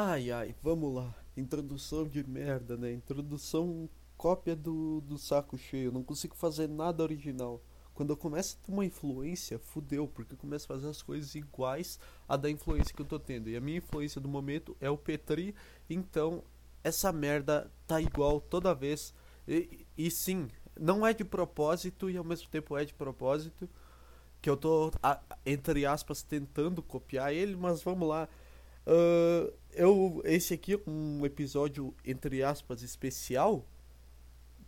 Ai ai, vamos lá. Introdução de merda, né? Introdução cópia do, do saco cheio. Não consigo fazer nada original. Quando eu começo a ter uma influência, fudeu, porque eu começo a fazer as coisas iguais a da influência que eu tô tendo. E a minha influência do momento é o Petri, então essa merda tá igual toda vez. E, e sim, não é de propósito e ao mesmo tempo é de propósito. Que eu tô, entre aspas, tentando copiar ele, mas vamos lá. Uh, eu, esse aqui é um episódio, entre aspas, especial,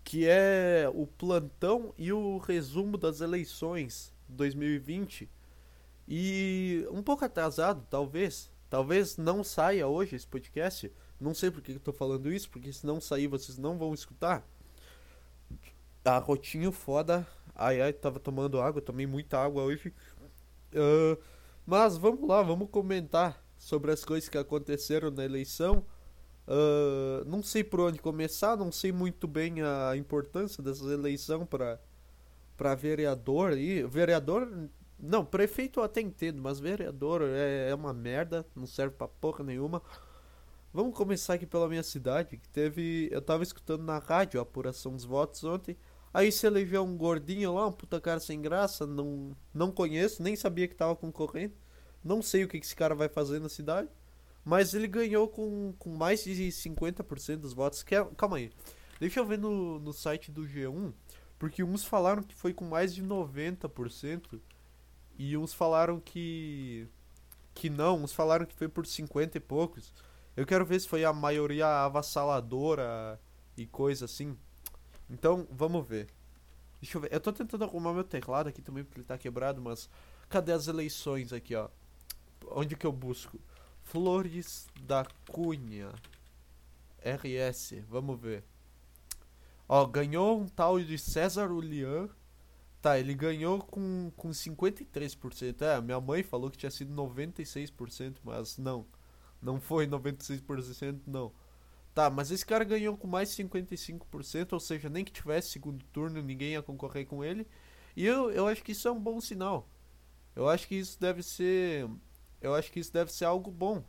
que é o plantão e o resumo das eleições 2020. E um pouco atrasado, talvez. Talvez não saia hoje esse podcast. Não sei por que eu tô falando isso, porque se não sair vocês não vão escutar. A rotinho foda. Ai ai, tava tomando água, tomei muita água hoje. Uh, mas vamos lá, vamos comentar sobre as coisas que aconteceram na eleição. Uh, não sei por onde começar, não sei muito bem a importância dessa eleição para para vereador e vereador não prefeito eu até entendo, mas vereador é, é uma merda, não serve para porra nenhuma. Vamos começar aqui pela minha cidade, que teve, eu tava escutando na rádio a apuração dos votos ontem. Aí se elegeu um gordinho lá, um puta cara sem graça, não não conheço, nem sabia que tava concorrendo. Não sei o que esse cara vai fazer na cidade. Mas ele ganhou com, com mais de 50% dos votos. Que é, calma aí. Deixa eu ver no, no site do G1. Porque uns falaram que foi com mais de 90%. E uns falaram que. Que não. Uns falaram que foi por 50 e poucos. Eu quero ver se foi a maioria avassaladora e coisa assim. Então, vamos ver. Deixa eu ver. Eu tô tentando arrumar meu teclado aqui também porque ele tá quebrado, mas. Cadê as eleições aqui, ó? Onde que eu busco? Flores da Cunha. RS, vamos ver. Ó, ganhou um tal de César Ulian. Tá, ele ganhou com, com 53%. É, minha mãe falou que tinha sido 96%, mas não. Não foi 96%, não. Tá, mas esse cara ganhou com mais de 55%, ou seja, nem que tivesse segundo turno, ninguém ia concorrer com ele. E eu, eu acho que isso é um bom sinal. Eu acho que isso deve ser eu acho que isso deve ser algo bom.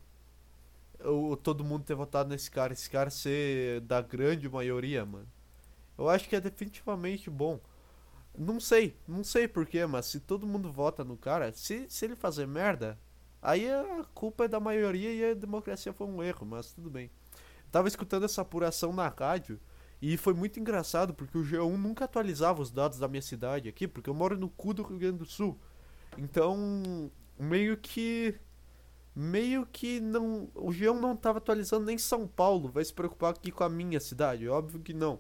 Eu, todo mundo ter votado nesse cara, esse cara ser da grande maioria, mano. Eu acho que é definitivamente bom. Não sei, não sei porquê, mas se todo mundo vota no cara, se, se ele fazer merda, aí a culpa é da maioria e a democracia foi um erro, mas tudo bem. Eu tava escutando essa apuração na rádio e foi muito engraçado porque o G1 nunca atualizava os dados da minha cidade aqui, porque eu moro no cu do Rio Grande do Sul. Então, meio que meio que não o G1 não estava atualizando nem São Paulo, vai se preocupar aqui com a minha cidade, óbvio que não.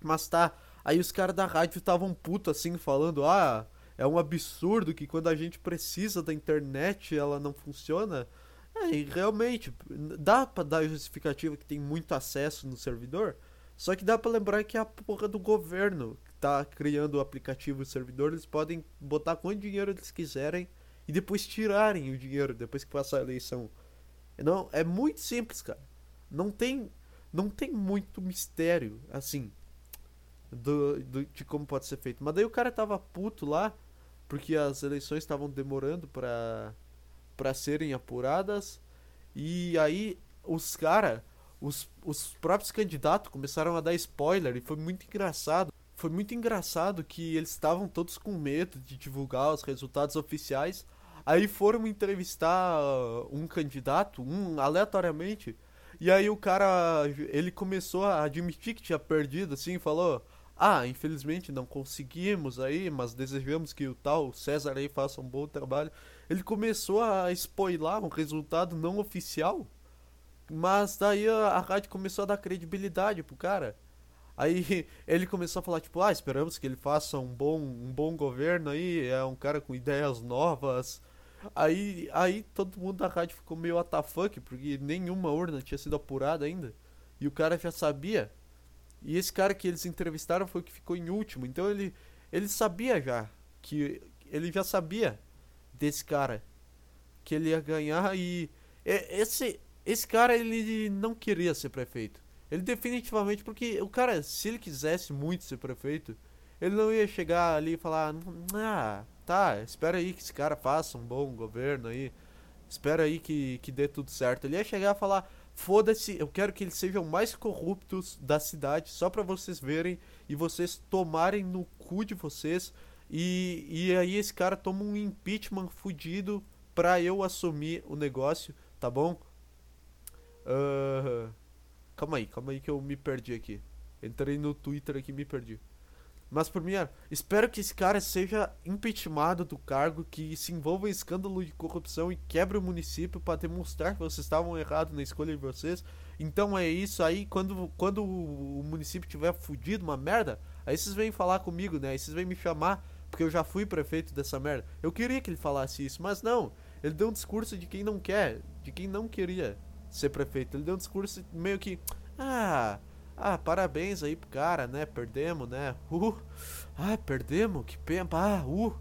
Mas tá, aí os caras da rádio estavam puto assim falando: "Ah, é um absurdo que quando a gente precisa da internet ela não funciona". É, e realmente dá para dar justificativa que tem muito acesso no servidor, só que dá para lembrar que é a porra do governo que tá criando o aplicativo e o servidor, eles podem botar quanto dinheiro eles quiserem e depois tirarem o dinheiro depois que passar a eleição. Não, é muito simples, cara. Não tem não tem muito mistério assim do, do, de como pode ser feito. Mas daí o cara tava puto lá porque as eleições estavam demorando para para serem apuradas e aí os cara os, os próprios candidatos começaram a dar spoiler e foi muito engraçado foi muito engraçado que eles estavam todos com medo de divulgar os resultados oficiais Aí foram entrevistar um candidato, um aleatoriamente, e aí o cara, ele começou a admitir que tinha perdido, assim, falou: Ah, infelizmente não conseguimos aí, mas desejamos que o tal César aí faça um bom trabalho. Ele começou a spoiler um resultado não oficial, mas daí a, a rádio começou a dar credibilidade pro cara. Aí ele começou a falar, tipo, ah, esperamos que ele faça um bom, um bom governo aí, é um cara com ideias novas, Aí, aí todo mundo da rádio ficou meio WTF, porque nenhuma urna tinha sido apurada ainda. E o cara já sabia. E esse cara que eles entrevistaram foi o que ficou em último. Então ele, ele sabia já. que Ele já sabia desse cara. Que ele ia ganhar e. Esse, esse cara ele não queria ser prefeito. Ele definitivamente. Porque o cara, se ele quisesse muito ser prefeito, ele não ia chegar ali e falar. Ah, tá, espera aí que esse cara faça um bom governo aí. Espera aí que, que dê tudo certo. Ele ia chegar a falar: foda-se, eu quero que eles sejam mais corruptos da cidade, só para vocês verem e vocês tomarem no cu de vocês. E, e aí esse cara toma um impeachment fudido pra eu assumir o negócio, tá bom? Uh, calma aí, calma aí que eu me perdi aqui. Entrei no Twitter aqui e me perdi. Mas por mim, espero que esse cara seja impeachmentado do cargo, que se envolva em escândalo de corrupção e quebre o município para demonstrar que vocês estavam errados na escolha de vocês. Então é isso aí, quando, quando o município tiver fudido, uma merda, aí vocês vêm falar comigo, né? Aí vocês vêm me chamar, porque eu já fui prefeito dessa merda. Eu queria que ele falasse isso, mas não. Ele deu um discurso de quem não quer, de quem não queria ser prefeito. Ele deu um discurso meio que. Ah, ah, parabéns aí pro cara, né? Perdemos, né? Uh, ah, perdemos, que pena. Ah, uh.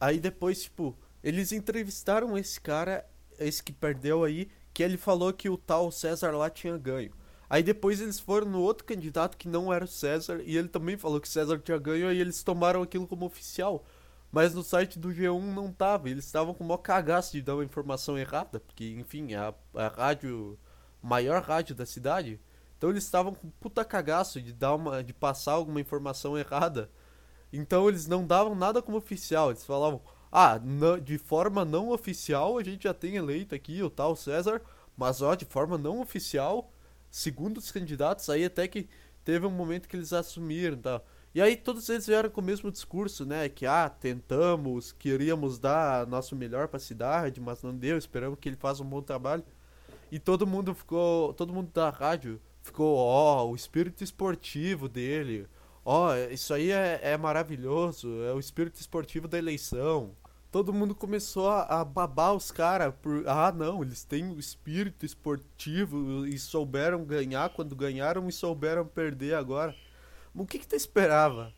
Aí depois, tipo, eles entrevistaram esse cara, esse que perdeu aí, que ele falou que o tal César lá tinha ganho. Aí depois eles foram no outro candidato que não era o César, e ele também falou que César tinha ganho, aí eles tomaram aquilo como oficial. Mas no site do G1 não tava, eles estavam com o maior cagaço de dar uma informação errada, porque, enfim, a, a rádio, maior rádio da cidade, então eles estavam com puta cagaço de dar uma de passar alguma informação errada. Então eles não davam nada como oficial, eles falavam: "Ah, não, de forma não oficial a gente já tem eleito aqui o tal César, mas ó, de forma não oficial, segundo os candidatos aí até que teve um momento que eles assumiram, tá? E aí todos eles vieram com o mesmo discurso, né? Que ah, tentamos, queríamos dar nosso melhor para a cidade, mas não deu, esperamos que ele faça um bom trabalho. E todo mundo ficou, todo mundo da rádio ficou, ó, oh, o espírito esportivo dele. Ó, oh, isso aí é, é, maravilhoso, é o espírito esportivo da eleição. Todo mundo começou a, a babar os caras por. Ah, não, eles têm o espírito esportivo e souberam ganhar quando ganharam e souberam perder agora. O que que tu esperava?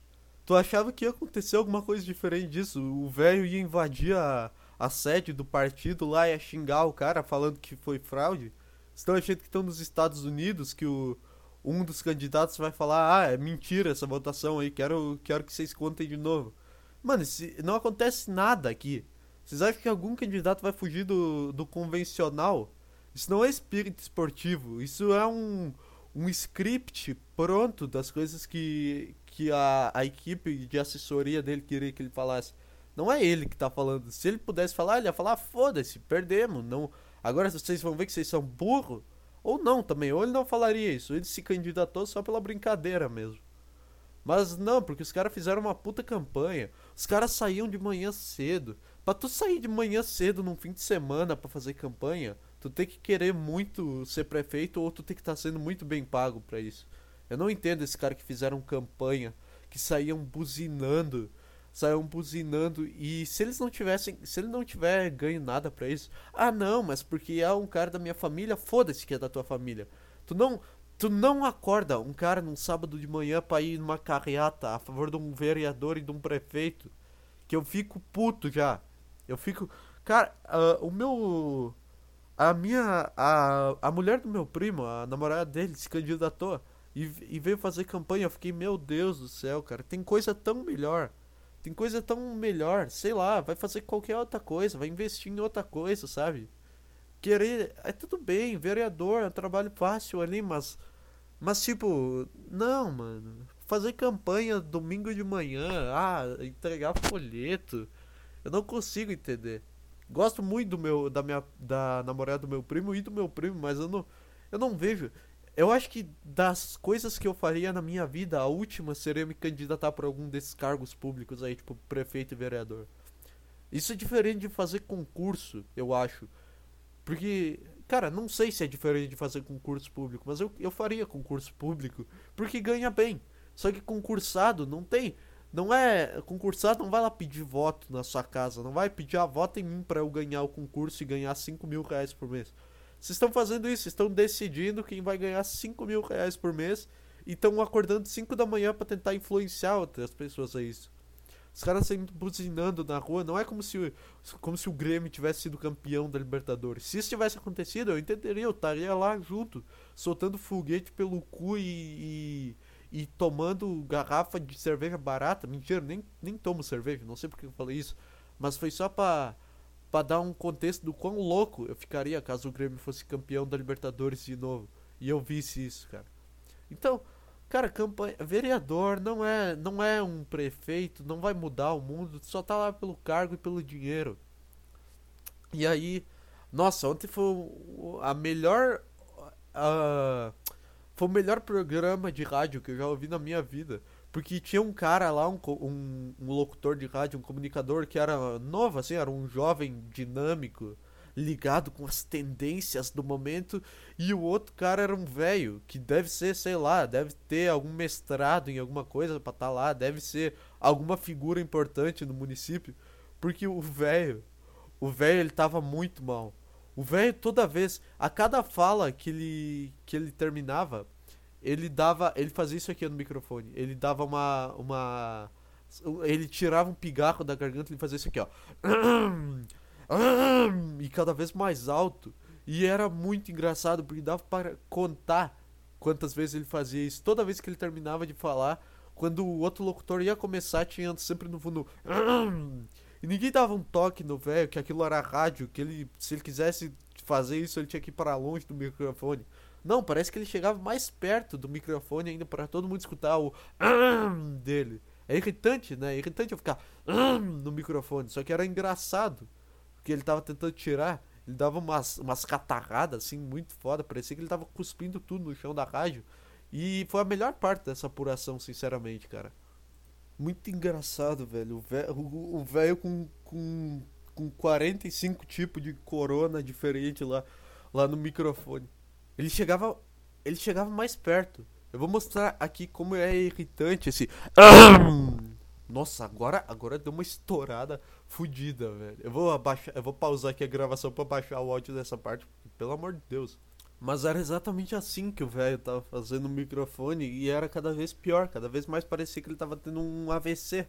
Tu achava que ia acontecer alguma coisa diferente disso? O velho ia invadir a, a sede do partido lá e ia xingar o cara falando que foi fraude? Estão achando que estão nos Estados Unidos, que o, um dos candidatos vai falar, ah, é mentira essa votação aí, quero, quero que vocês contem de novo. Mano, se, não acontece nada aqui. Vocês acham que algum candidato vai fugir do, do convencional? Isso não é espírito esportivo, isso é um, um script pronto das coisas que, que a, a equipe de assessoria dele queria que ele falasse. Não é ele que tá falando. Se ele pudesse falar, ele ia falar, foda-se, perdemos. Não, Agora vocês vão ver que vocês são burro ou não também, ou ele não falaria isso, ele se candidatou só pela brincadeira mesmo. Mas não, porque os caras fizeram uma puta campanha. Os caras saíam de manhã cedo. Pra tu sair de manhã cedo num fim de semana para fazer campanha, tu tem que querer muito ser prefeito ou tu tem que estar tá sendo muito bem pago para isso. Eu não entendo esse cara que fizeram campanha, que saíam buzinando saiam buzinando e se eles não tivessem, se ele não tiver ganho nada para isso, ah não, mas porque é um cara da minha família, foda-se que é da tua família. Tu não, tu não acorda um cara num sábado de manhã para ir numa carreata a favor de um vereador e de um prefeito, que eu fico puto já. Eu fico, cara, uh, o meu a minha a, a mulher do meu primo, a namorada dele se candidatou e, e veio fazer campanha. Eu fiquei, meu Deus do céu, cara, tem coisa tão melhor. Tem coisa tão melhor, sei lá, vai fazer qualquer outra coisa, vai investir em outra coisa, sabe? Querer. É tudo bem, vereador, é um trabalho fácil ali, mas. Mas tipo, não, mano. Fazer campanha domingo de manhã, ah, entregar folheto. Eu não consigo entender. Gosto muito do meu da minha da namorada do meu primo e do meu primo, mas eu não eu não vejo eu acho que das coisas que eu faria na minha vida, a última seria me candidatar para algum desses cargos públicos aí, tipo prefeito e vereador. Isso é diferente de fazer concurso, eu acho. Porque, cara, não sei se é diferente de fazer concurso público, mas eu, eu faria concurso público porque ganha bem. Só que concursado não tem. Não é. Concursado não vai lá pedir voto na sua casa. Não vai pedir a voto em mim para eu ganhar o concurso e ganhar 5 mil reais por mês. Vocês estão fazendo isso, estão decidindo quem vai ganhar 5 mil reais por mês e estão acordando 5 da manhã para tentar influenciar outras pessoas a isso. Os caras saindo buzinando na rua, não é como se, como se o Grêmio tivesse sido campeão da Libertadores. Se isso tivesse acontecido, eu entenderia, eu estaria lá junto, soltando foguete pelo cu e, e, e tomando garrafa de cerveja barata. Mentira, nem, nem tomo cerveja, não sei porque eu falei isso. Mas foi só pra para dar um contexto do quão louco eu ficaria caso o Grêmio fosse campeão da Libertadores de novo e eu visse isso, cara. Então, cara, campanha, vereador não é, não é um prefeito, não vai mudar o mundo, só tá lá pelo cargo e pelo dinheiro. E aí, nossa, ontem foi a melhor uh, foi o melhor programa de rádio que eu já ouvi na minha vida. Porque tinha um cara lá, um, um, um, locutor de rádio, um comunicador que era novo, assim, era um jovem dinâmico, ligado com as tendências do momento. E o outro cara era um velho, que deve ser, sei lá, deve ter algum mestrado em alguma coisa pra estar tá lá, deve ser alguma figura importante no município. Porque o velho, o velho ele tava muito mal. O velho toda vez, a cada fala que ele que ele terminava, ele dava, ele fazia isso aqui no microfone. Ele dava uma uma ele tirava um pigarro da garganta e fazia isso aqui, ó. E cada vez mais alto. E era muito engraçado porque dava para contar quantas vezes ele fazia isso. Toda vez que ele terminava de falar, quando o outro locutor ia começar, tinha sempre no fundo. E ninguém dava um toque no velho que aquilo era rádio, que ele, se ele quisesse fazer isso, ele tinha que ir para longe do microfone. Não, parece que ele chegava mais perto do microfone ainda para todo mundo escutar o dele. É irritante, né? É irritante eu ficar no microfone. Só que era engraçado. Porque ele tava tentando tirar. Ele dava umas, umas catarradas assim muito foda. Parecia que ele tava cuspindo tudo no chão da rádio. E foi a melhor parte dessa apuração, sinceramente, cara. Muito engraçado, velho. O velho com, com, com 45 tipos de corona diferente lá, lá no microfone. Ele chegava. Ele chegava mais perto. Eu vou mostrar aqui como é irritante esse. Nossa, agora, agora deu uma estourada fodida, velho. Eu vou abaixar, eu vou pausar aqui a gravação para baixar o áudio dessa parte, pelo amor de Deus. Mas era exatamente assim que o velho tava fazendo o microfone e era cada vez pior, cada vez mais parecia que ele tava tendo um AVC.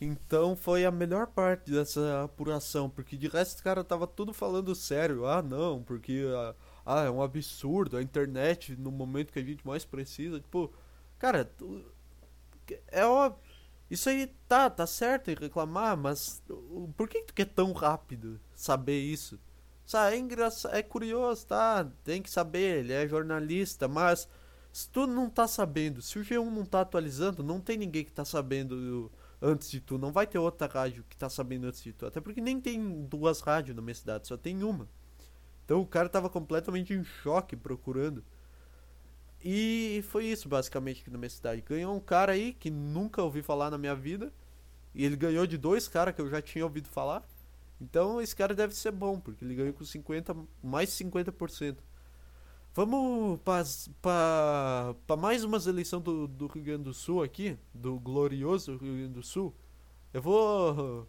Então foi a melhor parte dessa apuração, porque de resto o cara tava tudo falando sério. Ah, não, porque ah, ah, é um absurdo a internet no momento que a gente mais precisa. Tipo, cara, é óbvio. Isso aí tá, tá certo em reclamar, mas por que tu quer tão rápido saber isso? Sabe, é engraçado, é curioso, tá? Tem que saber, ele é jornalista, mas se tu não tá sabendo, se o G1 não tá atualizando, não tem ninguém que tá sabendo antes de tu. Não vai ter outra rádio que tá sabendo antes de tu. Até porque nem tem duas rádios na minha cidade, só tem uma. Então o cara tava completamente em choque procurando. E foi isso basicamente aqui na minha cidade. Ganhou um cara aí que nunca ouvi falar na minha vida. E ele ganhou de dois caras que eu já tinha ouvido falar. Então esse cara deve ser bom, porque ele ganhou com 50, mais 50%. Vamos para mais umas eleições do, do Rio Grande do Sul aqui, do glorioso Rio Grande do Sul. Eu vou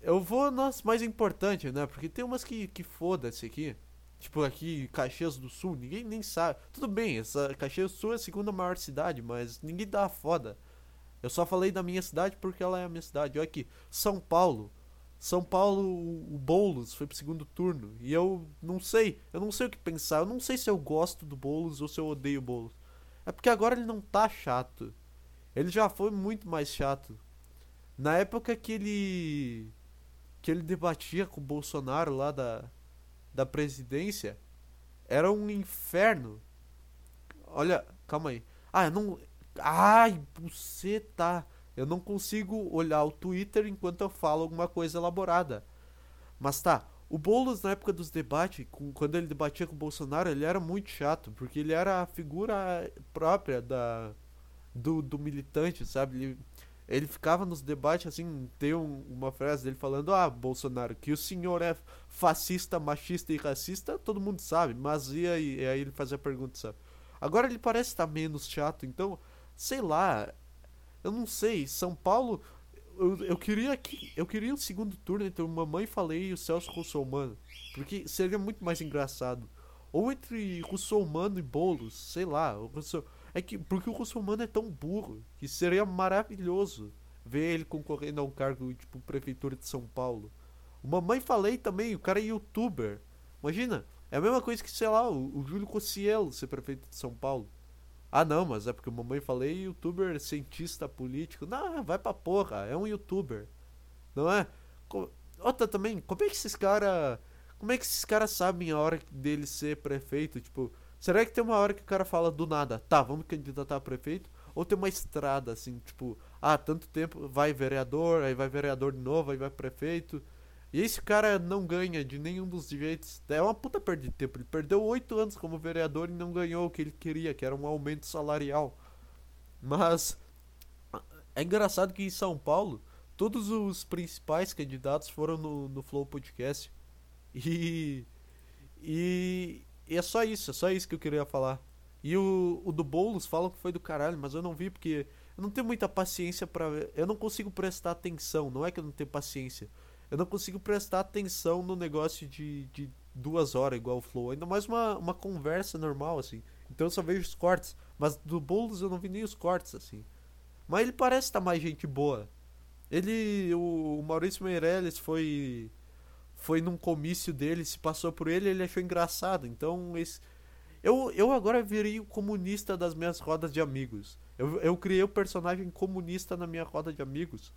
eu vou nas mais importantes, né? Porque tem umas que, que foda-se aqui. Tipo, aqui, Caxias do Sul, ninguém nem sabe. Tudo bem, essa Caxias do Sul é a segunda maior cidade, mas ninguém dá foda. Eu só falei da minha cidade porque ela é a minha cidade. Olha aqui, São Paulo. São Paulo, o Boulos foi pro segundo turno. E eu não sei, eu não sei o que pensar. Eu não sei se eu gosto do Boulos ou se eu odeio o Boulos. É porque agora ele não tá chato. Ele já foi muito mais chato. Na época que ele que ele debatia com o Bolsonaro lá da, da presidência, era um inferno. Olha, calma aí. Ah, eu não. Ai, você tá. Eu não consigo olhar o Twitter enquanto eu falo alguma coisa elaborada. Mas tá, o Boulos na época dos debates, com, quando ele debatia com o Bolsonaro, ele era muito chato, porque ele era a figura própria da do, do militante, sabe? Ele, ele ficava nos debates assim, tem um, uma frase dele falando: "Ah, Bolsonaro, que o senhor é fascista, machista e racista, todo mundo sabe". Mas e aí, e aí ele fazia a pergunta, sabe? Agora ele parece estar menos chato, então, sei lá, eu não sei, São Paulo eu, eu queria que eu queria um segundo turno entre o Mamãe Falei e o Celso Russomano, porque seria muito mais engraçado. Ou entre Russomano e Bolos, sei lá, o Russo é que porque o Russomano é tão burro que seria maravilhoso ver ele concorrendo a um cargo tipo prefeitura de São Paulo. O Mamãe Falei também, o cara é youtuber. Imagina, é a mesma coisa que, sei lá, o, o Júlio Cossielo ser prefeito de São Paulo. Ah não, mas é porque Mamãe Falei youtuber, cientista político. Não, vai pra porra, é um youtuber. Não é? outra também, como é que esses caras. Como é que esses caras sabem a hora dele ser prefeito? Tipo, será que tem uma hora que o cara fala do nada, tá, vamos candidatar a prefeito? Ou tem uma estrada assim, tipo, ah, tanto tempo vai vereador, aí vai vereador de novo, aí vai prefeito. E esse cara não ganha de nenhum dos jeitos. É uma puta perda de tempo. Ele perdeu oito anos como vereador e não ganhou o que ele queria, que era um aumento salarial. Mas é engraçado que em São Paulo, todos os principais candidatos foram no, no Flow Podcast. E, e, e. é só isso, é só isso que eu queria falar. E o, o do Boulos falam que foi do caralho, mas eu não vi porque eu não tenho muita paciência para Eu não consigo prestar atenção, não é que eu não tenho paciência eu não consigo prestar atenção no negócio de, de duas horas igual o Flow. Ainda mais uma, uma conversa normal, assim. Então eu só vejo os cortes. Mas do Boulos eu não vi nem os cortes, assim. Mas ele parece estar tá mais gente boa. Ele. O, o Maurício Meirelles foi. Foi num comício dele, se passou por ele ele achou engraçado. Então esse. Eu, eu agora virei o comunista das minhas rodas de amigos. Eu, eu criei o personagem comunista na minha roda de amigos.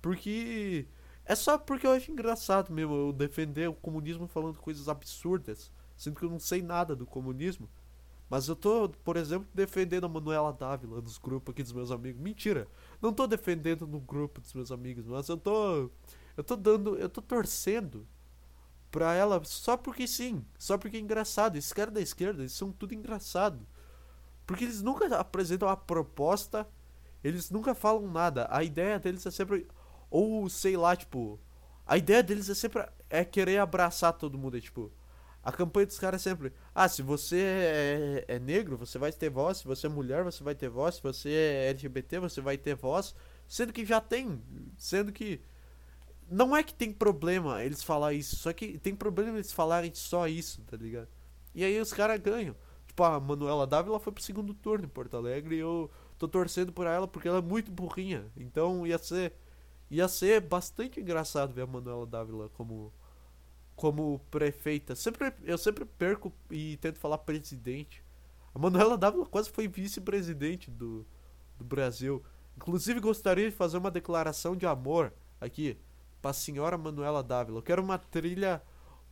Porque é só porque eu acho engraçado mesmo eu defender o comunismo falando coisas absurdas, sendo que eu não sei nada do comunismo. Mas eu tô, por exemplo, defendendo a Manuela Dávila nos grupos aqui dos meus amigos. Mentira! Não tô defendendo no grupo dos meus amigos, mas eu tô. Eu tô dando. Eu tô torcendo pra ela só porque sim. Só porque é engraçado. Esses caras da esquerda, eles são tudo engraçado. Porque eles nunca apresentam a proposta, eles nunca falam nada. A ideia deles é sempre ou, sei lá, tipo. A ideia deles é sempre é querer abraçar todo mundo. É tipo. A campanha dos caras é sempre. Ah, se você é, é, negro, você vai ter voz. Se você é mulher, você vai ter voz. Se você é LGBT, você vai ter voz. Sendo que já tem. Sendo que. Não é que tem problema eles falar isso. Só que tem problema eles falarem só isso, tá ligado? E aí os caras ganham. Tipo, a Manuela Dávila foi pro segundo turno em Porto Alegre e eu tô torcendo por ela porque ela é muito burrinha. Então ia ser Ia ser bastante engraçado ver a Manuela Dávila como como prefeita. Sempre, eu sempre perco e tento falar presidente. A Manuela Dávila quase foi vice-presidente do, do Brasil. Inclusive gostaria de fazer uma declaração de amor aqui para a senhora Manuela Dávila. Eu quero uma trilha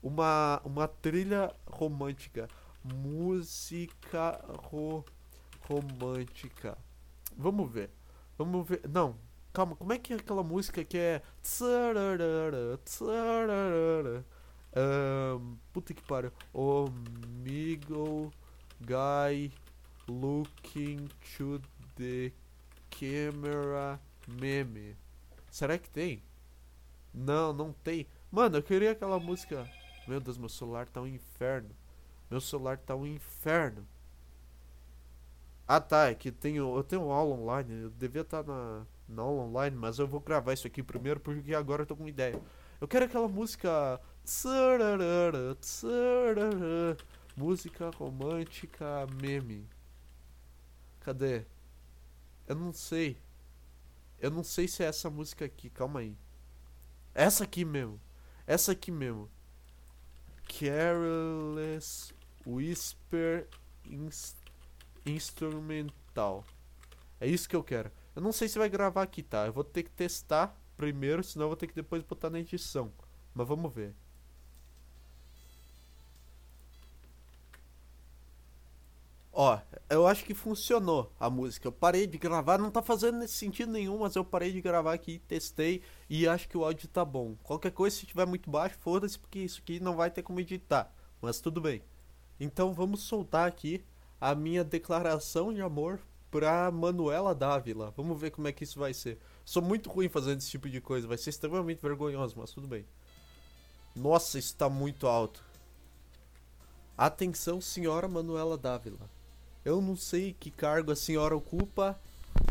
uma uma trilha romântica, música ro, romântica. Vamos ver. Vamos ver. Não, Calma, como é que é aquela música que é. Um, puta que pariu. Omigo guy looking to the camera meme. Será que tem? Não, não tem. Mano, eu queria aquela música. Meu Deus, meu celular tá um inferno. Meu celular tá um inferno. Ah tá, é que tenho, eu tenho aula online. Eu devia estar tá na não online, mas eu vou gravar isso aqui primeiro porque agora eu tô com ideia. Eu quero aquela música. Música romântica meme. Cadê? Eu não sei. Eu não sei se é essa música aqui, calma aí. Essa aqui mesmo. Essa aqui mesmo. Careless Whisper inst Instrumental. É isso que eu quero. Eu não sei se vai gravar aqui, tá? Eu vou ter que testar primeiro, senão eu vou ter que depois botar na edição. Mas vamos ver. Ó, eu acho que funcionou a música. Eu parei de gravar, não tá fazendo sentido nenhum, mas eu parei de gravar aqui, testei e acho que o áudio tá bom. Qualquer coisa, se tiver muito baixo, foda-se, porque isso aqui não vai ter como editar. Mas tudo bem. Então vamos soltar aqui a minha declaração de amor pra Manuela Dávila. Vamos ver como é que isso vai ser. Sou muito ruim fazendo esse tipo de coisa, vai ser extremamente vergonhoso, mas tudo bem. Nossa, isso tá muito alto. Atenção, senhora Manuela Dávila. Eu não sei que cargo a senhora ocupa,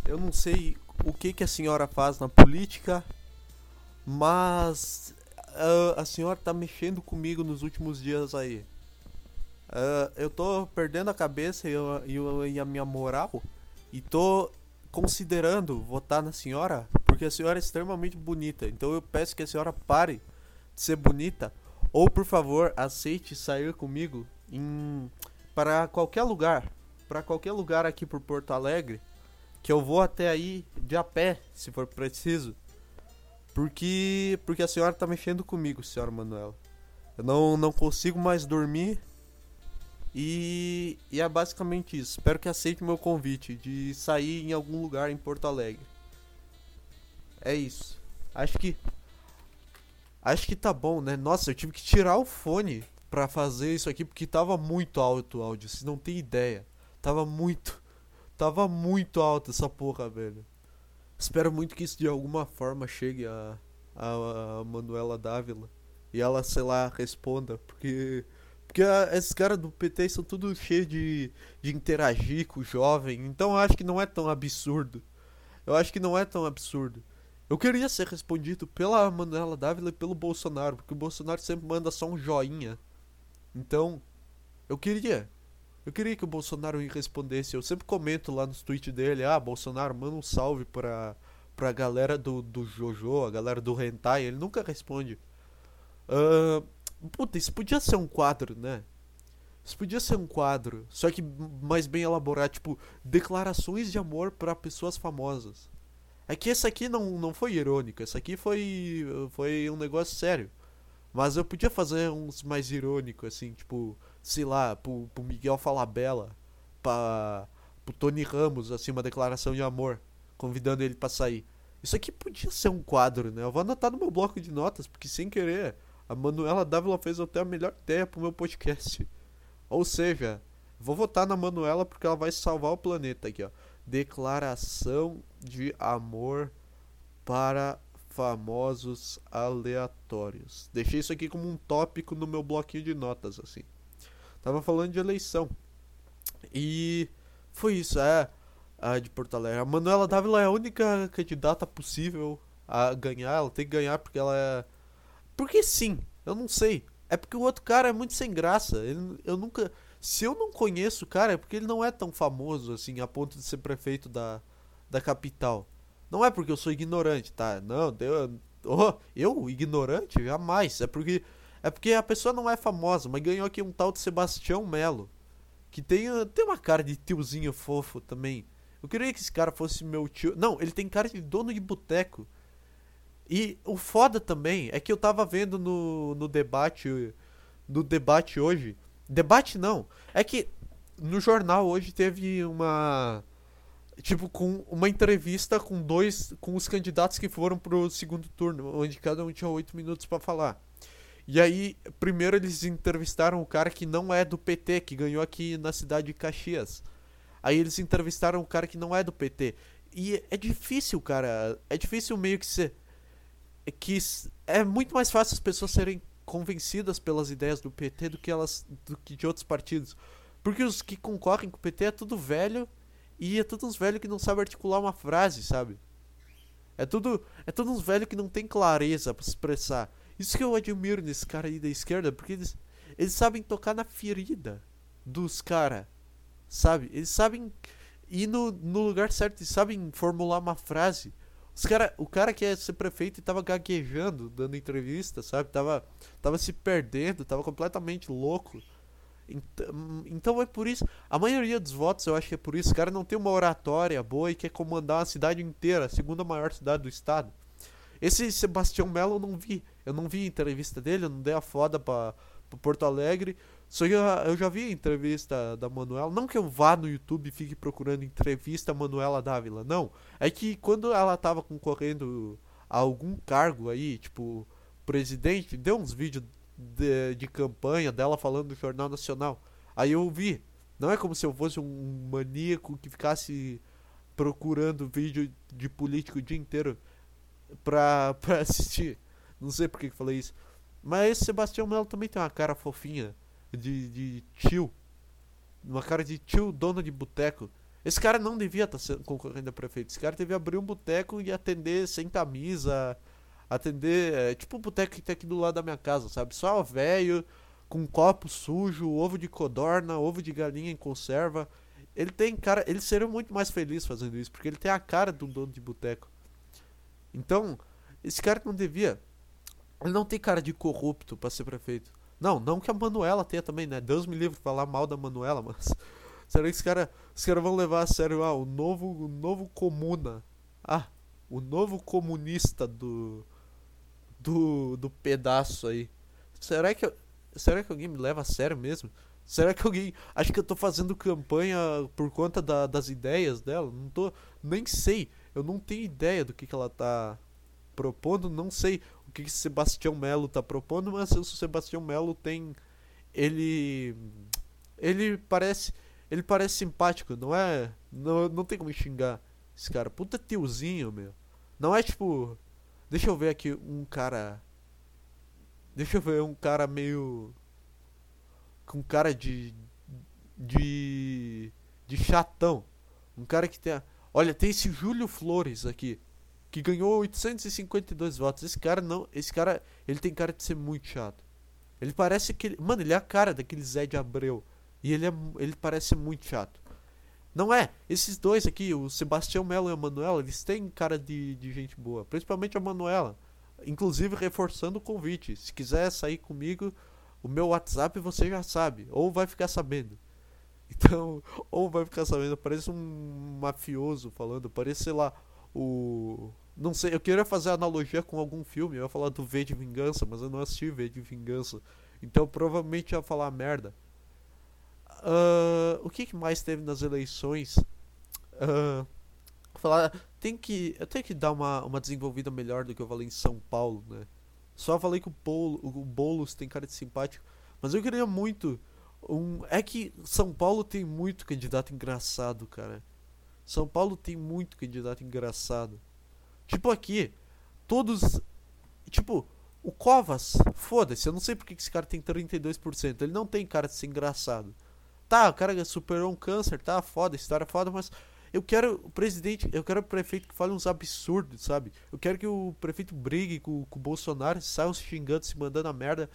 eu não sei o que, que a senhora faz na política, mas uh, a senhora tá mexendo comigo nos últimos dias aí. Uh, eu tô perdendo a cabeça e, eu, eu, e a minha moral e tô considerando votar na senhora porque a senhora é extremamente bonita. Então eu peço que a senhora pare de ser bonita ou por favor aceite sair comigo em para qualquer lugar, para qualquer lugar aqui por Porto Alegre, que eu vou até aí de a pé, se for preciso. Porque, porque a senhora tá mexendo comigo, senhora Manuela. Eu não, não consigo mais dormir. E, e é basicamente isso. Espero que aceite meu convite de sair em algum lugar em Porto Alegre. É isso. Acho que. Acho que tá bom, né? Nossa, eu tive que tirar o fone pra fazer isso aqui porque tava muito alto o áudio. Vocês não tem ideia. Tava muito. Tava muito alto essa porra, velho. Espero muito que isso de alguma forma chegue a, a, a Manuela Dávila. E ela, sei lá, responda. Porque. Porque a, esses caras do PT são tudo cheio de, de interagir com o jovem. Então eu acho que não é tão absurdo. Eu acho que não é tão absurdo. Eu queria ser respondido pela Manuela Dávila e pelo Bolsonaro. Porque o Bolsonaro sempre manda só um joinha. Então, eu queria. Eu queria que o Bolsonaro me respondesse. Eu sempre comento lá nos tweets dele: Ah, Bolsonaro, manda um salve pra, pra galera do, do Jojo, a galera do Hentai. Ele nunca responde. Uh, puta, isso podia ser um quadro, né? Isso podia ser um quadro, só que mais bem elaborado, tipo, declarações de amor para pessoas famosas. É que esse aqui não, não foi irônico, esse aqui foi, foi um negócio sério. Mas eu podia fazer uns mais irônicos, assim, tipo, sei lá, pro, pro Miguel Falabella, pra, pro Tony Ramos, assim, uma declaração de amor, convidando ele para sair. Isso aqui podia ser um quadro, né? Eu vou anotar no meu bloco de notas, porque sem querer, a Manuela Dávila fez até a melhor ideia pro meu podcast. Ou seja, vou votar na Manuela porque ela vai salvar o planeta aqui, ó. Declaração de amor para famosos aleatórios. Deixei isso aqui como um tópico no meu bloquinho de notas, assim. Tava falando de eleição. E foi isso, é. A de Porto Alegre. A Manuela Dávila é a única candidata possível a ganhar. Ela tem que ganhar porque ela é. Porque sim, eu não sei. É porque o outro cara é muito sem graça. Ele, eu nunca. Se eu não conheço o cara, é porque ele não é tão famoso assim, a ponto de ser prefeito da, da capital. Não é porque eu sou ignorante, tá? Não, eu, oh, eu ignorante? Jamais. É porque é porque a pessoa não é famosa, mas ganhou aqui um tal de Sebastião Melo. Que tem, tem uma cara de tiozinho fofo também. Eu queria que esse cara fosse meu tio. Não, ele tem cara de dono de boteco. E o foda também é que eu tava vendo no, no debate. No debate hoje. Debate não. É que no jornal hoje teve uma. Tipo, com uma entrevista com dois. Com os candidatos que foram pro segundo turno, onde cada um tinha oito minutos para falar. E aí, primeiro eles entrevistaram o cara que não é do PT, que ganhou aqui na cidade de Caxias. Aí eles entrevistaram o cara que não é do PT. E é difícil, cara. É difícil meio que ser. Que é muito mais fácil as pessoas serem convencidas pelas ideias do PT do que elas do que de outros partidos. Porque os que concorrem com o PT é tudo velho e é tudo uns velhos que não sabem articular uma frase, sabe? É tudo é tudo uns velhos que não tem clareza para expressar. Isso que eu admiro nesse cara aí da esquerda, porque eles, eles sabem tocar na ferida dos caras, sabe? Eles sabem ir no, no lugar certo, eles sabem formular uma frase. Os cara, o cara que ia ser prefeito tava gaguejando, dando entrevista, sabe? Tava, tava se perdendo, tava completamente louco. Então, então é por isso. A maioria dos votos eu acho que é por isso. O cara não tem uma oratória boa e quer comandar uma cidade inteira, a segunda maior cidade do estado. Esse Sebastião Melo eu não vi. Eu não vi a entrevista dele, eu não dei a foda pra, pra Porto Alegre. Só que eu, eu, já vi a entrevista da Manuela. Não que eu vá no YouTube e fique procurando entrevista Manuela Dávila, não. É que quando ela tava concorrendo a algum cargo aí, tipo, presidente, deu uns vídeos de, de campanha dela falando do Jornal Nacional. Aí eu vi. Não é como se eu fosse um maníaco que ficasse procurando vídeo de político o dia inteiro pra, pra assistir. Não sei por que falei isso. Mas esse Sebastião Melo também tem uma cara fofinha de, de tio. Uma cara de tio dono de boteco. Esse cara não devia estar tá concorrendo a prefeito. Esse cara devia abrir um boteco e atender sem camisa. Atender. É, tipo o boteco que tem aqui do lado da minha casa, sabe? Só velho, com um copo sujo, ovo de codorna, ovo de galinha em conserva. Ele tem cara. Ele seria muito mais feliz fazendo isso, porque ele tem a cara do dono de boteco. Então, esse cara não devia. Ele não tem cara de corrupto para ser prefeito. Não, não que a Manuela tenha também, né? Deus me livre falar mal da Manuela, mas. Será que os caras cara vão levar a sério ah, o novo, o novo comuna? Ah, o novo comunista do, do, do pedaço aí. Será que, será que alguém me leva a sério mesmo? Será que alguém. Acho que eu tô fazendo campanha por conta da, das ideias dela? Não tô. Nem sei. Eu não tenho ideia do que, que ela tá propondo. Não sei o que, Sebastião Melo tá propondo, mas o Sebastião Melo tem. Ele. Ele parece. Ele parece simpático, não é? Não, não tem como xingar esse cara. Puta tiozinho, meu. Não é tipo. Deixa eu ver aqui um cara. Deixa eu ver um cara meio. Com cara de. De. De chatão. Um cara que tem. Olha, tem esse Júlio Flores aqui. Que ganhou 852 votos. Esse cara não. Esse cara. Ele tem cara de ser muito chato. Ele parece que. Mano, ele é a cara daquele Zé de Abreu. E ele, é, ele parece muito chato. Não é. Esses dois aqui, o Sebastião Melo e a Manuela, eles têm cara de, de gente boa. Principalmente a Manuela. Inclusive reforçando o convite. Se quiser sair comigo, o meu WhatsApp você já sabe. Ou vai ficar sabendo. Então, ou vai ficar sabendo. Parece um mafioso falando. Parece, sei lá, o. Não sei, eu queria fazer analogia com algum filme. Eu ia falar do V de Vingança, mas eu não assisti V de Vingança. Então provavelmente ia falar merda. Uh, o que, que, mais teve nas eleições? Uh, falar, tem que, eu tenho que dar uma, uma desenvolvida melhor do que eu falei em São Paulo, né? Só falei que o, Bolo, o Boulos tem cara de simpático, mas eu queria muito um, é que São Paulo tem muito candidato engraçado, cara. São Paulo tem muito candidato engraçado. Tipo aqui, todos, tipo, o Covas, foda-se, eu não sei porque esse cara tem 32%. Ele não tem cara de ser engraçado. Tá, o cara superou um câncer, tá, foda, história foda, mas eu quero o presidente, eu quero o prefeito que fale uns absurdos, sabe? Eu quero que o prefeito brigue com, com o Bolsonaro, saiam se xingando, se mandando a merda.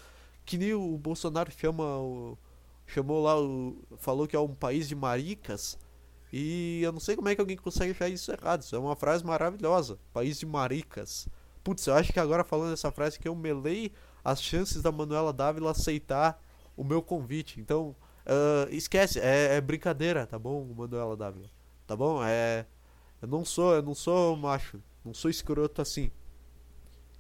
Que nem o Bolsonaro chama o. Chamou lá o. Falou que é um país de maricas. E eu não sei como é que alguém consegue achar isso errado. Isso é uma frase maravilhosa. País de maricas. Putz, eu acho que agora falando essa frase que eu melei as chances da Manuela Dávila aceitar o meu convite. Então, Uh, esquece, é, é, brincadeira, tá bom, Manuela W. Tá bom? É. Eu não sou, eu não sou macho. Não sou escroto assim.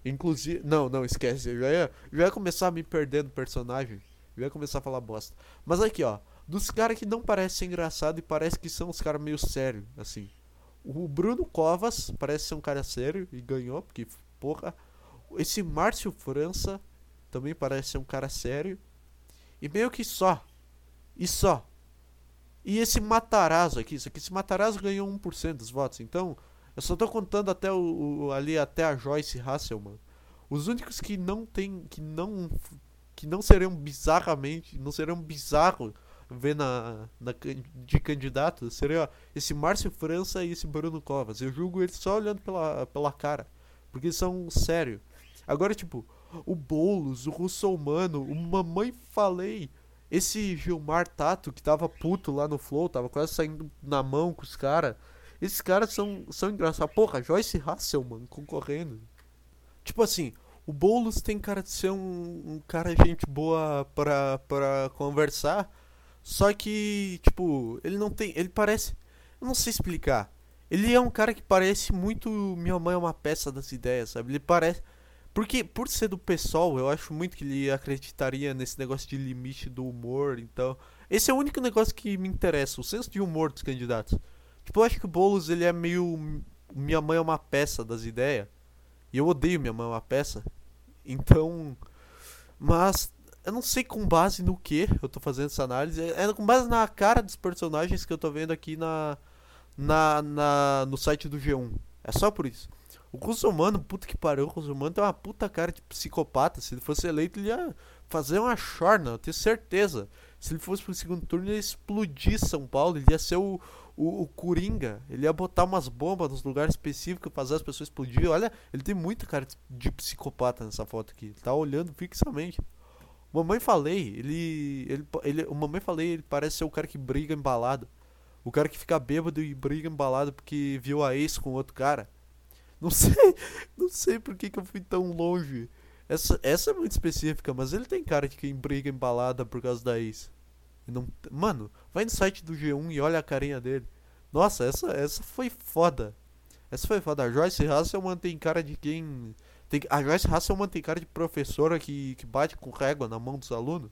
Inclusive. Não, não, esquece. Eu já ia, já ia começar a me perder no personagem. Eu ia começar a falar bosta. Mas aqui, ó. Dos caras que não parecem engraçado e parece que são os caras meio sérios, assim. O Bruno Covas parece ser um cara sério e ganhou, porque, porra. Esse Márcio França também parece ser um cara sério. E meio que só. E só. E esse Matarazzo aqui, isso aqui, esse Matarazzo ganhou 1% dos votos. Então, eu só tô contando até o, o, ali até a Joyce Hasselman. Os únicos que não tem que não que não seriam bizarramente, não seriam bizarro ver na, na de candidato, seria esse Márcio França e esse Bruno Covas. Eu julgo eles só olhando pela, pela cara, porque eles são sério. Agora tipo, o Boulos, o Russomano, o Mamãe Falei, esse Gilmar Tato, que tava puto lá no Flow, tava quase saindo na mão com os caras. Esses caras são, são engraçados. Porra, Joyce Hasselman concorrendo. Tipo assim, o Boulos tem cara de ser um, um cara gente boa pra, pra conversar. Só que, tipo, ele não tem. Ele parece. Eu não sei explicar. Ele é um cara que parece muito. Minha mãe é uma peça das ideias, sabe? Ele parece. Porque, por ser do pessoal, eu acho muito que ele acreditaria nesse negócio de limite do humor, então... Esse é o único negócio que me interessa, o senso de humor dos candidatos. Tipo, eu acho que o Boulos, ele é meio... Minha mãe é uma peça das ideias. E eu odeio Minha Mãe é uma peça. Então... Mas, eu não sei com base no que eu tô fazendo essa análise. É, é com base na cara dos personagens que eu tô vendo aqui na, na, na no site do G1. É só por isso. O Russomano, puta que pariu, o Russomano tem uma puta cara de psicopata. Se ele fosse eleito, ele ia fazer uma chorna, eu tenho certeza. Se ele fosse pro segundo turno, ele ia explodir São Paulo, ele ia ser o, o, o Coringa. Ele ia botar umas bombas nos lugares específicos, fazer as pessoas explodir. Olha, ele tem muita cara de psicopata nessa foto aqui. Ele tá olhando fixamente. Mamãe falei, ele, ele, ele. O mamãe falei, ele parece ser o cara que briga embalado. O cara que fica bêbado e briga embalado porque viu a ex com outro cara. Não sei, não sei por que, que eu fui tão longe. Essa, essa é muito específica, mas ele tem cara de quem briga embalada por causa da ex. Não, mano, vai no site do G1 e olha a carinha dele. Nossa, essa, essa foi foda. Essa foi foda. A Joyce Hasselman tem cara de quem Tem, a Joyce Hasselman tem cara de professora que, que bate com régua na mão dos alunos.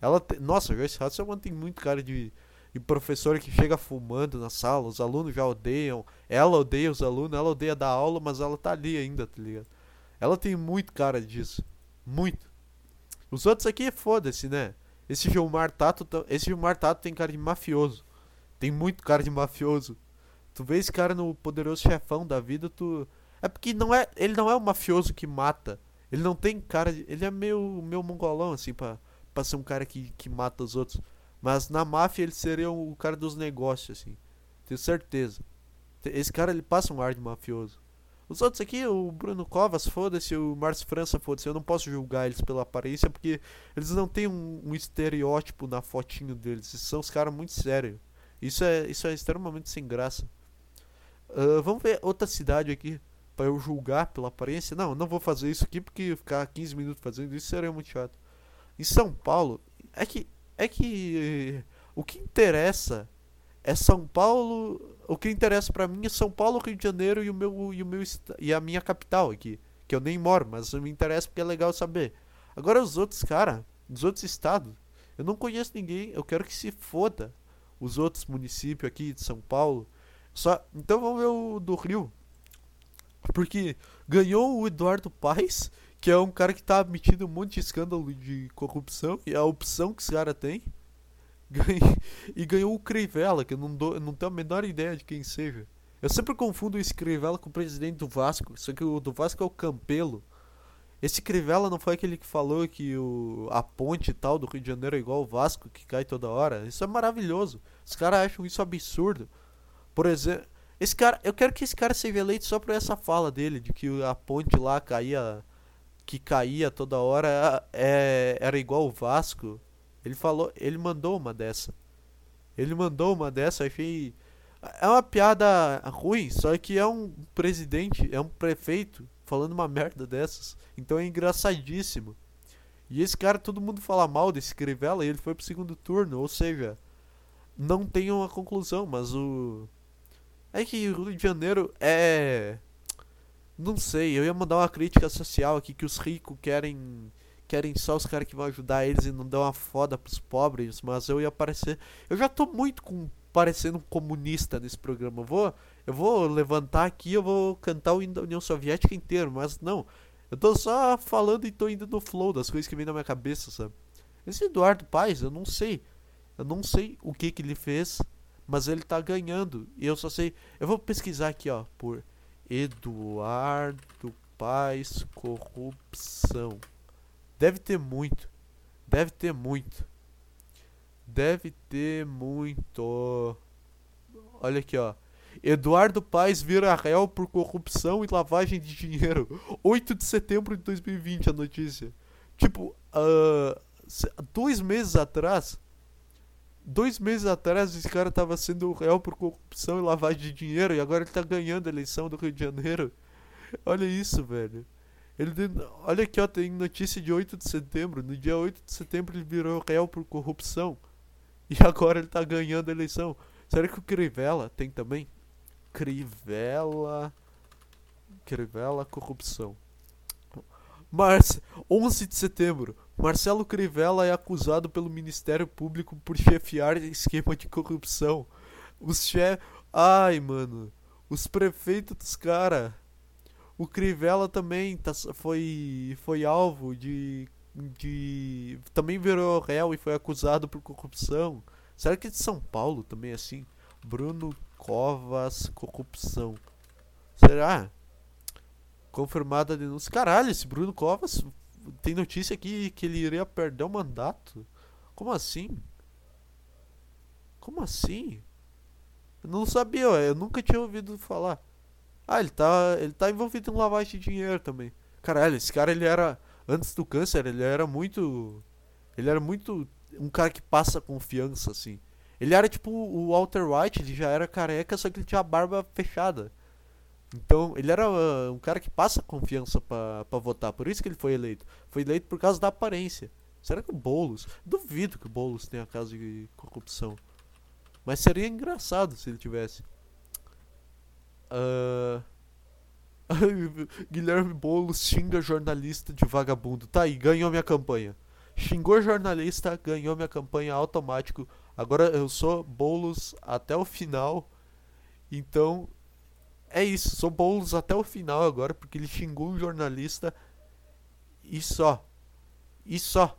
Ela te, nossa, a Joyce Hasselman tem muito cara de, de professora que chega fumando na sala, os alunos já odeiam. Ela odeia os alunos, ela odeia dar aula, mas ela tá ali ainda, tá ligado? Ela tem muito cara disso. Muito. Os outros aqui, foda-se, né? Esse Gilmar Tato, esse Gilmar Tato tem cara de mafioso. Tem muito cara de mafioso. Tu vê esse cara no poderoso chefão da vida, tu é porque não é, ele não é um mafioso que mata. Ele não tem cara de, ele é meio meio mongolão assim para para ser um cara que, que mata os outros. Mas na máfia ele seria o cara dos negócios assim. Tenho certeza. Esse cara ele passa um ar de mafioso. Os outros aqui, o Bruno Covas, foda-se, o Márcio França, foda-se. Eu não posso julgar eles pela aparência porque eles não têm um, um estereótipo na fotinho deles. Eles são os caras muito sérios. Isso é, isso é extremamente sem graça. Uh, vamos ver outra cidade aqui para eu julgar pela aparência. Não, não vou fazer isso aqui porque ficar 15 minutos fazendo isso seria muito chato. Em São Paulo, é que é que o que interessa é São Paulo, o que interessa para mim é São Paulo, Rio de Janeiro e o meu e o meu e a minha capital aqui, que eu nem moro, mas me interessa porque é legal saber. Agora os outros, cara, dos outros estados, eu não conheço ninguém, eu quero que se foda os outros municípios aqui de São Paulo. Só, então vamos ver o do Rio. Porque ganhou o Eduardo Paes, que é um cara que tá metido um monte de escândalo de corrupção, e é a opção que esse cara tem. e ganhou o Crivella, que eu não, dou, eu não tenho a menor ideia de quem seja. Eu sempre confundo esse Crivella com o presidente do Vasco, só que o do Vasco é o Campelo. Esse Crivella não foi aquele que falou que o, a ponte tal do Rio de Janeiro é igual o Vasco, que cai toda hora? Isso é maravilhoso. Os caras acham isso absurdo. Por exemplo, esse cara, eu quero que esse cara seja eleito só por essa fala dele, de que a ponte lá caía, que caía toda hora, é, era igual o Vasco. Ele falou, ele mandou uma dessa. Ele mandou uma dessa, achei é uma piada ruim, só que é um presidente, é um prefeito falando uma merda dessas. Então é engraçadíssimo. E esse cara, todo mundo fala mal desse Crivella e ele foi pro segundo turno, ou seja, não tem uma conclusão, mas o é que o Rio de Janeiro é. Não sei, eu ia mandar uma crítica social aqui que os ricos querem. Querem só os caras que vão ajudar eles e não dão uma foda pros pobres, mas eu ia parecer. Eu já tô muito com parecendo um comunista nesse programa. Eu vou, eu vou levantar aqui, eu vou cantar o da União Soviética inteiro, mas não. Eu tô só falando e tô indo no flow das coisas que vem na minha cabeça, sabe? Esse Eduardo Paes, eu não sei. Eu não sei o que que ele fez mas ele tá ganhando. E eu só sei. Eu vou pesquisar aqui, ó, por Eduardo Paz Corrupção. Deve ter muito. Deve ter muito. Deve ter muito. Olha aqui, ó. Eduardo Paes vira réu por corrupção e lavagem de dinheiro. 8 de setembro de 2020, a notícia. Tipo, uh, dois meses atrás, dois meses atrás esse cara tava sendo réu por corrupção e lavagem de dinheiro e agora ele tá ganhando a eleição do Rio de Janeiro. Olha isso, velho. Ele olha aqui, ó, tem notícia de 8 de setembro. No dia 8 de setembro ele virou réu por corrupção. E agora ele tá ganhando a eleição. Será que o Crivella tem também? Crivella. Crivella corrupção. Mas 11 de setembro. Marcelo Crivella é acusado pelo Ministério Público por chefiar esquema de corrupção. Os chefes. Ai, mano. Os prefeitos dos caras. O Crivella também tá, foi, foi alvo de, de. Também virou réu e foi acusado por corrupção. Será que é de São Paulo também é assim? Bruno Covas, corrupção. Será? Confirmada a denúncia. Caralho, esse Bruno Covas tem notícia aqui que ele iria perder o mandato. Como assim? Como assim? Eu não sabia, eu nunca tinha ouvido falar. Ah, ele tá, ele tá envolvido em lavagem de dinheiro também. Caralho, esse cara ele era antes do câncer, ele era muito ele era muito um cara que passa confiança assim. Ele era tipo o Walter White, ele já era careca, só que ele tinha a barba fechada. Então, ele era uh, um cara que passa confiança para votar, por isso que ele foi eleito. Foi eleito por causa da aparência. Será que o Boulos? Duvido que o Boulos tenha caso de corrupção. Mas seria engraçado se ele tivesse. Uh... Guilherme Boulos xinga jornalista de vagabundo. Tá aí, ganhou minha campanha. Xingou jornalista, ganhou minha campanha automático. Agora eu sou Boulos até o final. Então, é isso. Sou Boulos até o final agora, porque ele xingou um jornalista. E só. E só.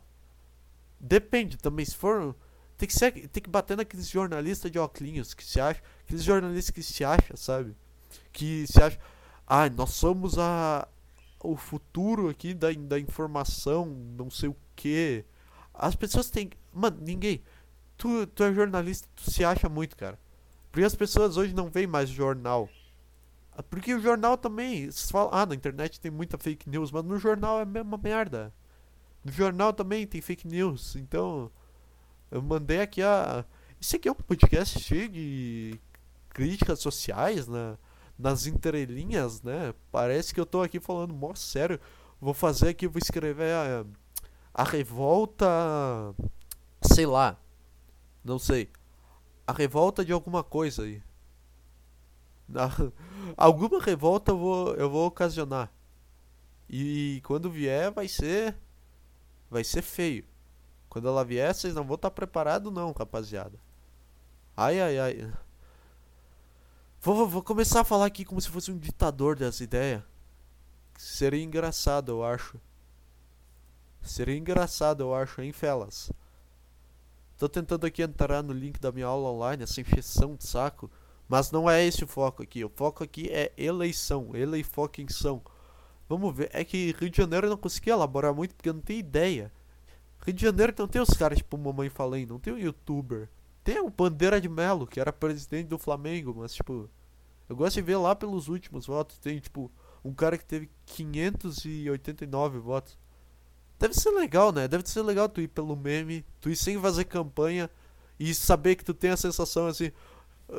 Depende também, se for. Tem que, ser, tem que bater naqueles jornalistas de óculos que se acham. Aqueles jornalistas que se acham, sabe? Que se acham. Ah, nós somos a, o futuro aqui da, da informação, não sei o que. As pessoas têm. Mano, ninguém. Tu, tu é jornalista, tu se acha muito, cara. Porque as pessoas hoje não veem mais jornal. Porque o jornal também. Fala, ah, na internet tem muita fake news, mas no jornal é a mesma merda. No jornal também tem fake news. Então, eu mandei aqui a. Esse aqui é um podcast cheio de críticas sociais, né? nas entrelinhas, né? Parece que eu tô aqui falando mó sério. Vou fazer aqui, vou escrever a, a revolta. Sei lá. Não sei. A revolta de alguma coisa aí. alguma revolta eu vou, eu vou ocasionar. E quando vier vai ser. Vai ser feio. Quando ela vier, vocês não vão estar preparados não, rapaziada. Ai ai ai. Vou, vou começar a falar aqui como se fosse um ditador dessa ideia. Seria engraçado, eu acho. Seria engraçado, eu acho, hein, Felas? Tô tentando aqui entrar no link da minha aula online, essa encheção de saco. Mas não é esse o foco aqui. O foco aqui é eleição. Eleifoquinção. Vamos ver. É que Rio de Janeiro eu não consegui elaborar muito porque eu não tenho ideia. Rio de Janeiro não tem os caras tipo Mamãe Falei, não tem um youtuber. Tem o Bandeira de Melo, que era presidente do Flamengo, mas tipo. Eu gosto de ver lá pelos últimos votos. Tem tipo um cara que teve 589 votos. Deve ser legal, né? Deve ser legal tu ir pelo meme, tu ir sem fazer campanha e saber que tu tem a sensação assim.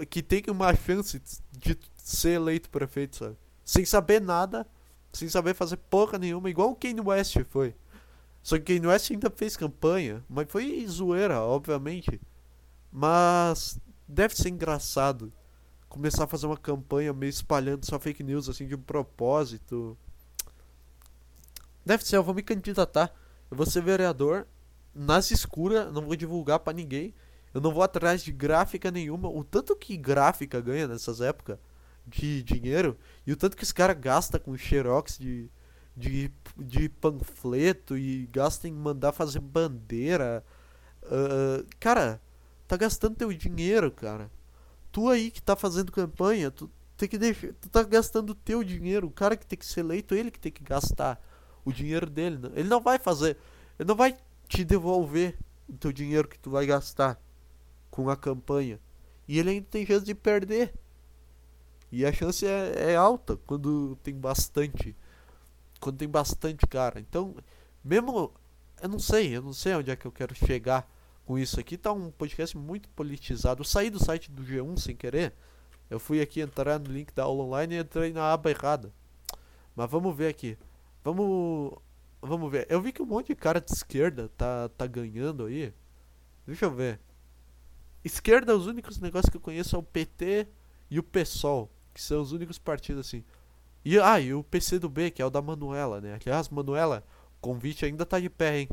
Que tem uma chance de ser eleito prefeito, sabe? Sem saber nada, sem saber fazer porra nenhuma, igual o Kanye West foi. Só que Kanye West ainda fez campanha, mas foi zoeira, obviamente. Mas deve ser engraçado começar a fazer uma campanha meio espalhando só fake news assim de um propósito. Deve ser, eu vou me candidatar. Eu vou ser vereador nas escuras, não vou divulgar para ninguém. Eu não vou atrás de gráfica nenhuma. O tanto que gráfica ganha nessas épocas de dinheiro e o tanto que os caras gastam com xerox de, de, de panfleto e gasta em mandar fazer bandeira. Uh, cara, tá gastando teu dinheiro, cara. Tu aí que tá fazendo campanha, tu tem que deixar, tu tá gastando teu dinheiro. O cara que tem que ser eleito, ele que tem que gastar o dinheiro dele. Né? Ele não vai fazer, ele não vai te devolver o teu dinheiro que tu vai gastar com a campanha. E ele ainda tem chance de perder. E a chance é, é alta quando tem bastante. Quando tem bastante cara. Então, mesmo. Eu não sei, eu não sei onde é que eu quero chegar com isso aqui. Tá um podcast muito politizado. Eu saí do site do G1 sem querer. Eu fui aqui entrar no link da aula online e entrei na aba errada. Mas vamos ver aqui. Vamos. Vamos ver. Eu vi que um monte de cara de esquerda tá, tá ganhando aí. Deixa eu ver. Esquerda, os únicos negócios que eu conheço são o PT e o PSOL. Que são os únicos partidos assim. E, ah, e o PCdoB, que é o da Manuela, né? Aliás, Manuela, o convite ainda tá de pé, hein?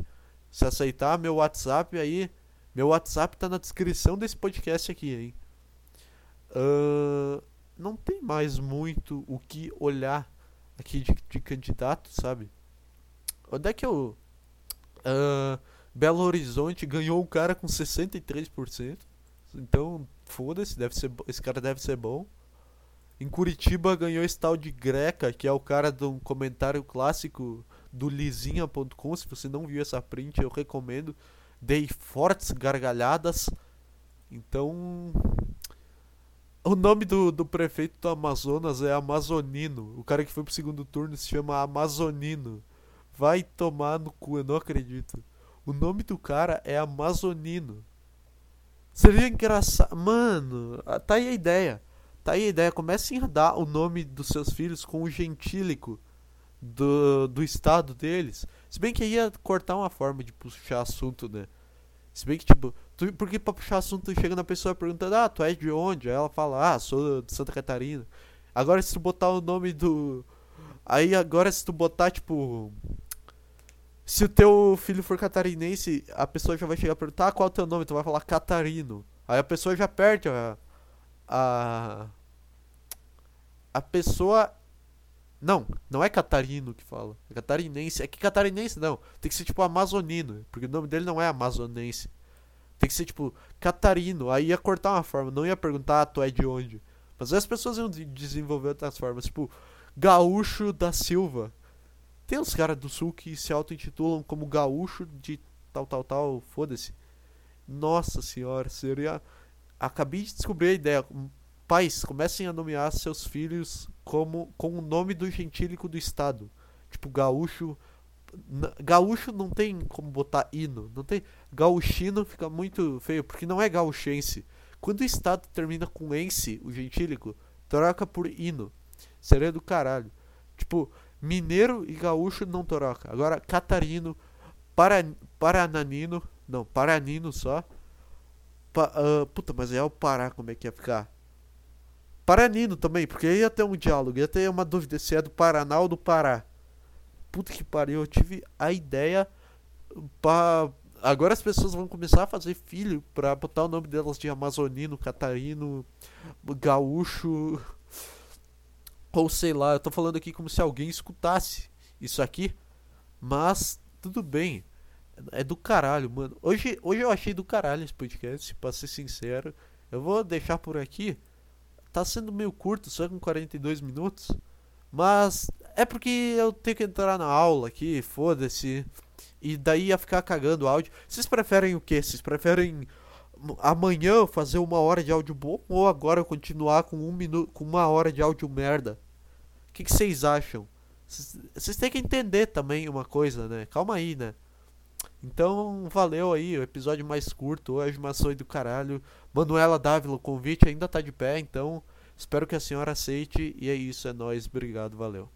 Se aceitar meu WhatsApp aí, meu WhatsApp tá na descrição desse podcast aqui, hein? Uh, não tem mais muito o que olhar aqui de, de candidato, sabe? Onde é que eu. Uh, Belo Horizonte ganhou um cara com 63%. Então, foda-se, deve ser, esse cara deve ser bom. Em Curitiba ganhou esse tal de Greca, que é o cara de um comentário clássico do lisinha.com. Se você não viu essa print, eu recomendo dei fortes gargalhadas. Então. O nome do, do prefeito do Amazonas é Amazonino. O cara que foi pro segundo turno se chama Amazonino. Vai tomar no cu, eu não acredito. O nome do cara é Amazonino. Seria engraçado. Mano, ah, tá aí a ideia. Tá aí a ideia. Comecem a dar o nome dos seus filhos com o gentílico do, do estado deles. Se bem que ia cortar uma forma de puxar assunto, né? Se bem que, tipo, tu, porque pra puxar assunto chega na pessoa perguntando, ah, tu é de onde? Aí ela fala, ah, sou de Santa Catarina. Agora se tu botar o nome do. Aí agora se tu botar, tipo. Se o teu filho for catarinense, a pessoa já vai chegar a perguntar ah, qual é o teu nome, tu vai falar Catarino. Aí a pessoa já perde a. A. A pessoa. Não, não é catarino que fala. É catarinense. É que catarinense não. Tem que ser tipo amazonino. Porque o nome dele não é amazonense. Tem que ser tipo catarino. Aí ia cortar uma forma. Não ia perguntar, ah, tu é de onde. Mas as pessoas iam desenvolver outras formas. Tipo, Gaúcho da Silva. Tem uns caras do sul que se auto-intitulam como Gaúcho de tal, tal, tal. Foda-se. Nossa senhora, seria. Acabei de descobrir a ideia. Pais, comecem a nomear seus filhos como com o nome do gentílico do estado. Tipo, gaúcho. Gaúcho não tem como botar hino. Não tem. Gaúchino fica muito feio, porque não é gaúchense. Quando o estado termina com ense, o gentílico, troca por hino. Seria do caralho. Tipo, mineiro e gaúcho não troca. Agora, catarino, para, parananino, não, paranino só. Pa, uh, puta, mas é o Pará, como é que ia ficar? Paranino também, porque ia ter um diálogo, ia ter uma dúvida se é do Paraná ou do Pará. Puta que pariu, eu tive a ideia pra. Agora as pessoas vão começar a fazer filho pra botar o nome delas de Amazonino, Catarino, Gaúcho. Ou sei lá, eu tô falando aqui como se alguém escutasse isso aqui. Mas tudo bem. É do caralho, mano. Hoje, hoje eu achei do caralho esse podcast, pra ser sincero. Eu vou deixar por aqui. Tá sendo meio curto, só com 42 minutos. Mas é porque eu tenho que entrar na aula aqui, foda-se. E daí ia ficar cagando o áudio. Vocês preferem o que? Vocês preferem amanhã fazer uma hora de áudio bom ou agora continuar com um minuto, com uma hora de áudio merda? O que, vocês acham? Vocês têm que entender também uma coisa, né? Calma aí, né? Então, valeu aí, o episódio mais curto hoje, mas foi do caralho. Manuela Dávila, o convite ainda tá de pé, então espero que a senhora aceite. E é isso, é nóis, obrigado, valeu.